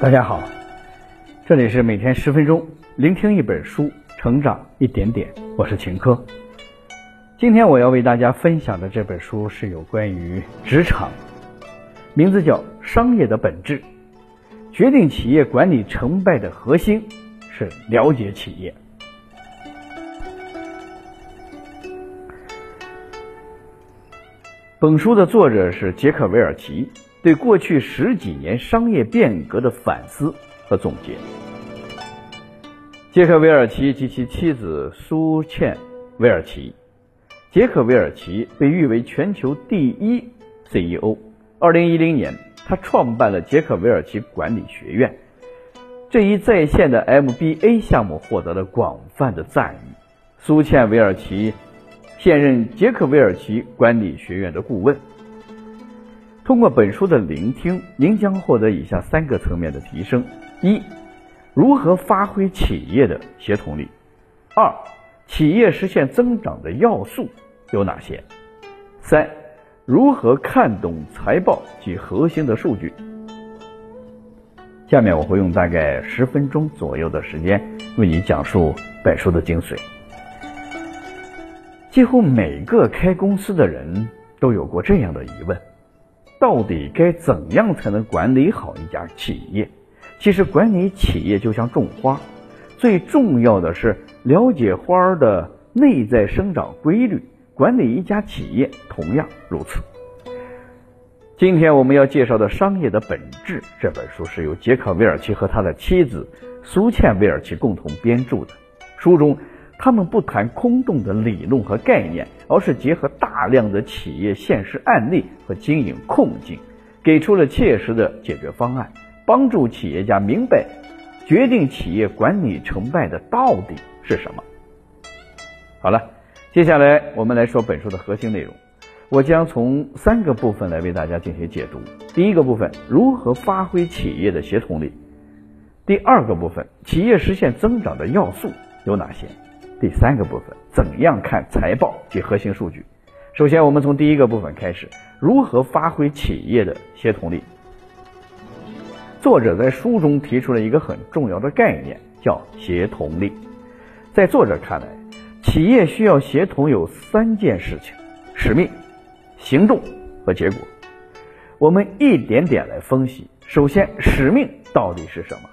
大家好，这里是每天十分钟，聆听一本书，成长一点点。我是秦科。今天我要为大家分享的这本书是有关于职场，名字叫《商业的本质》，决定企业管理成败的核心是了解企业。本书的作者是杰克韦尔奇。对过去十几年商业变革的反思和总结。杰克·韦尔奇及其妻子苏茜·韦尔奇，杰克·韦尔奇被誉为全球第一 CEO。二零一零年，他创办了杰克·韦尔奇管理学院，这一在线的 MBA 项目获得了广泛的赞誉。苏茜·韦尔奇现任杰克·韦尔奇管理学院的顾问。通过本书的聆听，您将获得以下三个层面的提升：一、如何发挥企业的协同力；二、企业实现增长的要素有哪些；三、如何看懂财报及核心的数据。下面我会用大概十分钟左右的时间为你讲述本书的精髓。几乎每个开公司的人都有过这样的疑问。到底该怎样才能管理好一家企业？其实管理企业就像种花，最重要的是了解花儿的内在生长规律。管理一家企业同样如此。今天我们要介绍的《商业的本质》这本书是由杰克·韦尔奇和他的妻子苏茜·韦尔奇共同编著的。书中。他们不谈空洞的理论和概念，而是结合大量的企业现实案例和经营困境，给出了切实的解决方案，帮助企业家明白决定企业管理成败的到底是什么。好了，接下来我们来说本书的核心内容，我将从三个部分来为大家进行解读。第一个部分，如何发挥企业的协同力；第二个部分，企业实现增长的要素有哪些？第三个部分，怎样看财报及核心数据？首先，我们从第一个部分开始，如何发挥企业的协同力？作者在书中提出了一个很重要的概念，叫协同力。在作者看来，企业需要协同有三件事情：使命、行动和结果。我们一点点来分析。首先，使命到底是什么？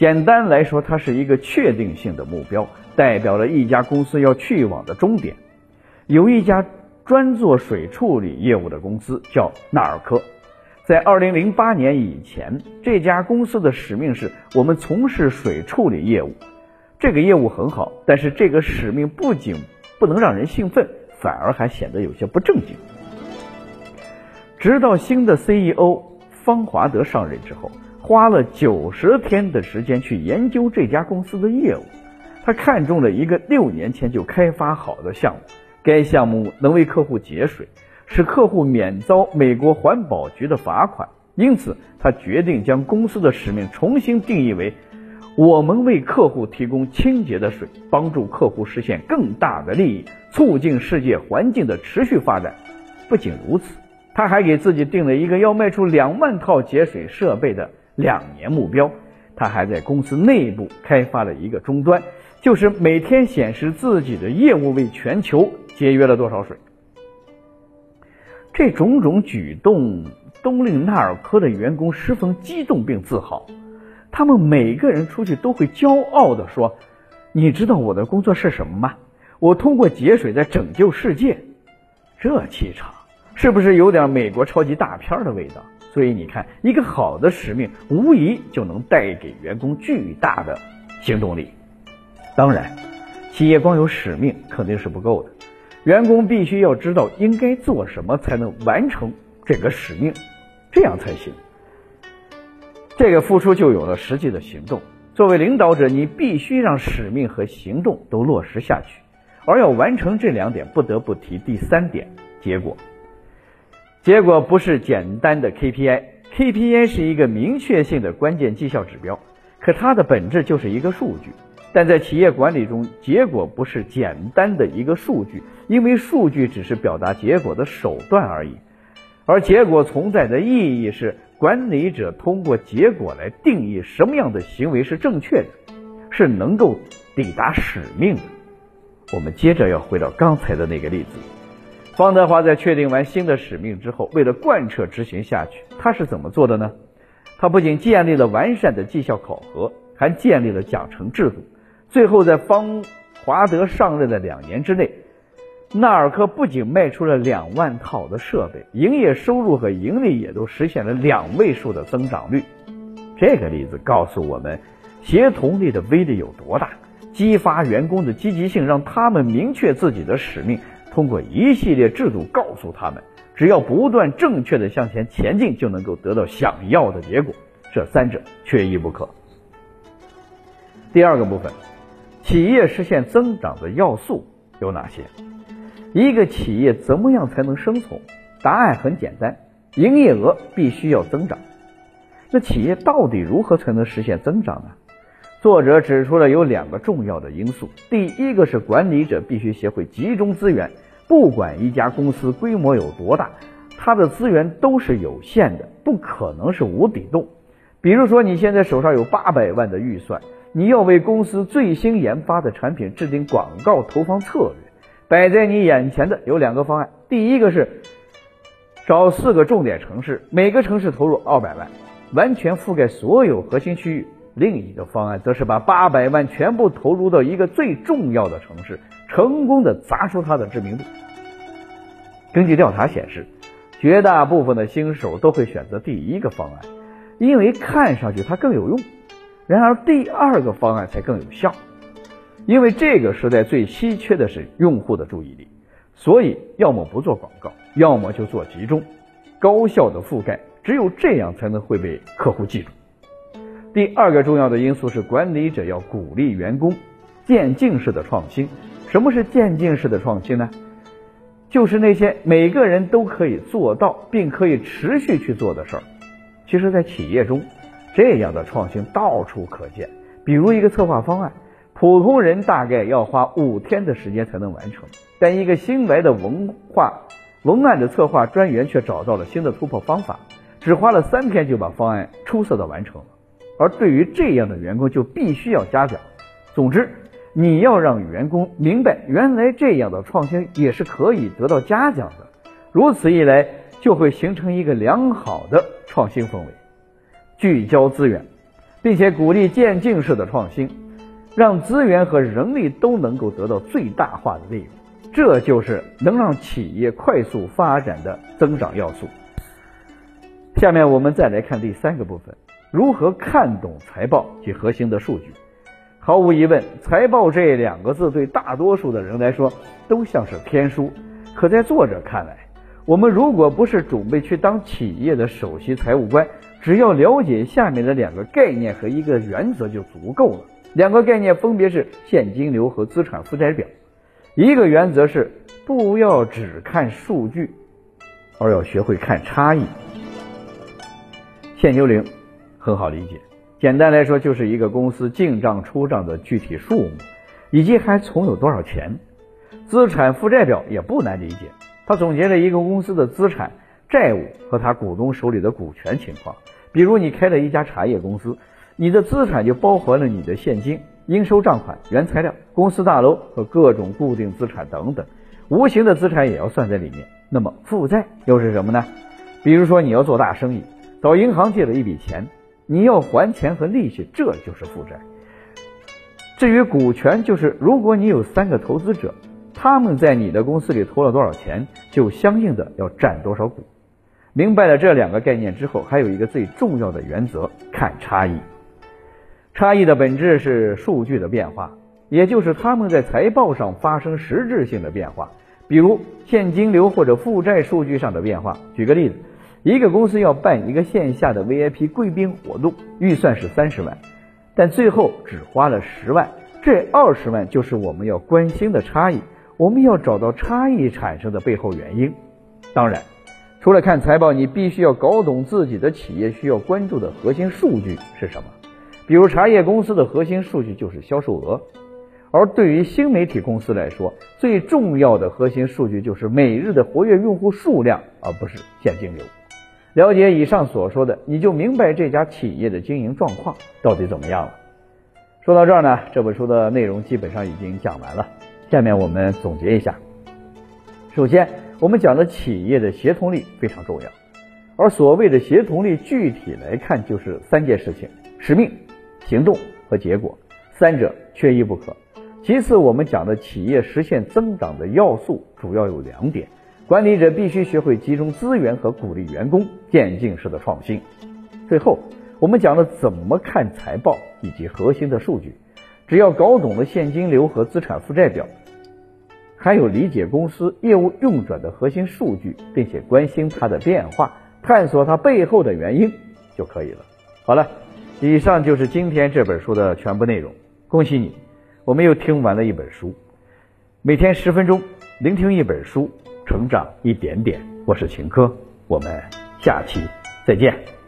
简单来说，它是一个确定性的目标。代表了一家公司要去往的终点。有一家专做水处理业务的公司叫纳尔科，在二零零八年以前，这家公司的使命是我们从事水处理业务。这个业务很好，但是这个使命不仅不能让人兴奋，反而还显得有些不正经。直到新的 CEO 方华德上任之后，花了九十天的时间去研究这家公司的业务。他看中了一个六年前就开发好的项目，该项目能为客户节水，使客户免遭美国环保局的罚款。因此，他决定将公司的使命重新定义为：我们为客户提供清洁的水，帮助客户实现更大的利益，促进世界环境的持续发展。不仅如此，他还给自己定了一个要卖出两万套节水设备的两年目标。他还在公司内部开发了一个终端。就是每天显示自己的业务为全球节约了多少水。这种种举动都令纳尔科的员工十分激动并自豪，他们每个人出去都会骄傲地说：“你知道我的工作是什么吗？我通过节水在拯救世界。”这气场是不是有点美国超级大片的味道？所以你看，一个好的使命无疑就能带给员工巨大的行动力。当然，企业光有使命肯定是不够的，员工必须要知道应该做什么才能完成这个使命，这样才行。这个付出就有了实际的行动。作为领导者，你必须让使命和行动都落实下去。而要完成这两点，不得不提第三点：结果。结果不是简单的 KPI，KPI 是一个明确性的关键绩效指标，可它的本质就是一个数据。但在企业管理中，结果不是简单的一个数据，因为数据只是表达结果的手段而已，而结果存在的意义是管理者通过结果来定义什么样的行为是正确的，是能够抵达使命的。我们接着要回到刚才的那个例子，方德华在确定完新的使命之后，为了贯彻执行下去，他是怎么做的呢？他不仅建立了完善的绩效考核，还建立了奖惩制度。最后，在方华德上任的两年之内，纳尔科不仅卖出了两万套的设备，营业收入和盈利也都实现了两位数的增长率。这个例子告诉我们，协同力的威力有多大，激发员工的积极性，让他们明确自己的使命，通过一系列制度告诉他们。只要不断正确的向前前进，就能够得到想要的结果。这三者缺一不可。第二个部分，企业实现增长的要素有哪些？一个企业怎么样才能生存？答案很简单，营业额必须要增长。那企业到底如何才能实现增长呢？作者指出了有两个重要的因素。第一个是管理者必须学会集中资源。不管一家公司规模有多大，它的资源都是有限的，不可能是无底洞。比如说，你现在手上有八百万的预算，你要为公司最新研发的产品制定广告投放策略。摆在你眼前的有两个方案，第一个是找四个重点城市，每个城市投入二百万，完全覆盖所有核心区域；另一个方案则是把八百万全部投入到一个最重要的城市。成功的砸出它的知名度。根据调查显示，绝大部分的新手都会选择第一个方案，因为看上去它更有用。然而，第二个方案才更有效，因为这个时代最稀缺的是用户的注意力，所以要么不做广告，要么就做集中、高效的覆盖，只有这样才能会被客户记住。第二个重要的因素是管理者要鼓励员工渐进式的创新。什么是渐进式的创新呢？就是那些每个人都可以做到并可以持续去做的事儿。其实，在企业中，这样的创新到处可见。比如，一个策划方案，普通人大概要花五天的时间才能完成，但一个新来的文化文案的策划专员却找到了新的突破方法，只花了三天就把方案出色的完成了。而对于这样的员工，就必须要嘉奖。总之。你要让员工明白，原来这样的创新也是可以得到嘉奖的。如此一来，就会形成一个良好的创新氛围。聚焦资源，并且鼓励渐进式的创新，让资源和人力都能够得到最大化的利用。这就是能让企业快速发展的增长要素。下面我们再来看第三个部分：如何看懂财报及核心的数据。毫无疑问，财报这两个字对大多数的人来说都像是天书。可在作者看来，我们如果不是准备去当企业的首席财务官，只要了解下面的两个概念和一个原则就足够了。两个概念分别是现金流和资产负债表。一个原则是不要只看数据，而要学会看差异。现金流很好理解。简单来说，就是一个公司进账出账的具体数目，以及还存有多少钱。资产负债表也不难理解，它总结了一个公司的资产、债务和他股东手里的股权情况。比如，你开了一家茶叶公司，你的资产就包含了你的现金、应收账款、原材料、公司大楼和各种固定资产等等，无形的资产也要算在里面。那么，负债又是什么呢？比如说，你要做大生意，找银行借了一笔钱。你要还钱和利息，这就是负债。至于股权，就是如果你有三个投资者，他们在你的公司里投了多少钱，就相应的要占多少股。明白了这两个概念之后，还有一个最重要的原则：看差异。差异的本质是数据的变化，也就是他们在财报上发生实质性的变化，比如现金流或者负债数据上的变化。举个例子。一个公司要办一个线下的 VIP 贵宾活动，预算是三十万，但最后只花了十万，这二十万就是我们要关心的差异。我们要找到差异产生的背后原因。当然，除了看财报，你必须要搞懂自己的企业需要关注的核心数据是什么。比如茶叶公司的核心数据就是销售额，而对于新媒体公司来说，最重要的核心数据就是每日的活跃用户数量，而不是现金流。了解以上所说的，你就明白这家企业的经营状况到底怎么样了。说到这儿呢，这本书的内容基本上已经讲完了。下面我们总结一下。首先，我们讲的企业的协同力非常重要，而所谓的协同力，具体来看就是三件事情：使命、行动和结果，三者缺一不可。其次，我们讲的企业实现增长的要素主要有两点。管理者必须学会集中资源和鼓励员工渐进式的创新。最后，我们讲了怎么看财报以及核心的数据。只要搞懂了现金流和资产负债表，还有理解公司业务运转的核心数据，并且关心它的变化，探索它背后的原因就可以了。好了，以上就是今天这本书的全部内容。恭喜你，我们又听完了一本书。每天十分钟，聆听一本书。成长一点点，我是秦科，我们下期再见。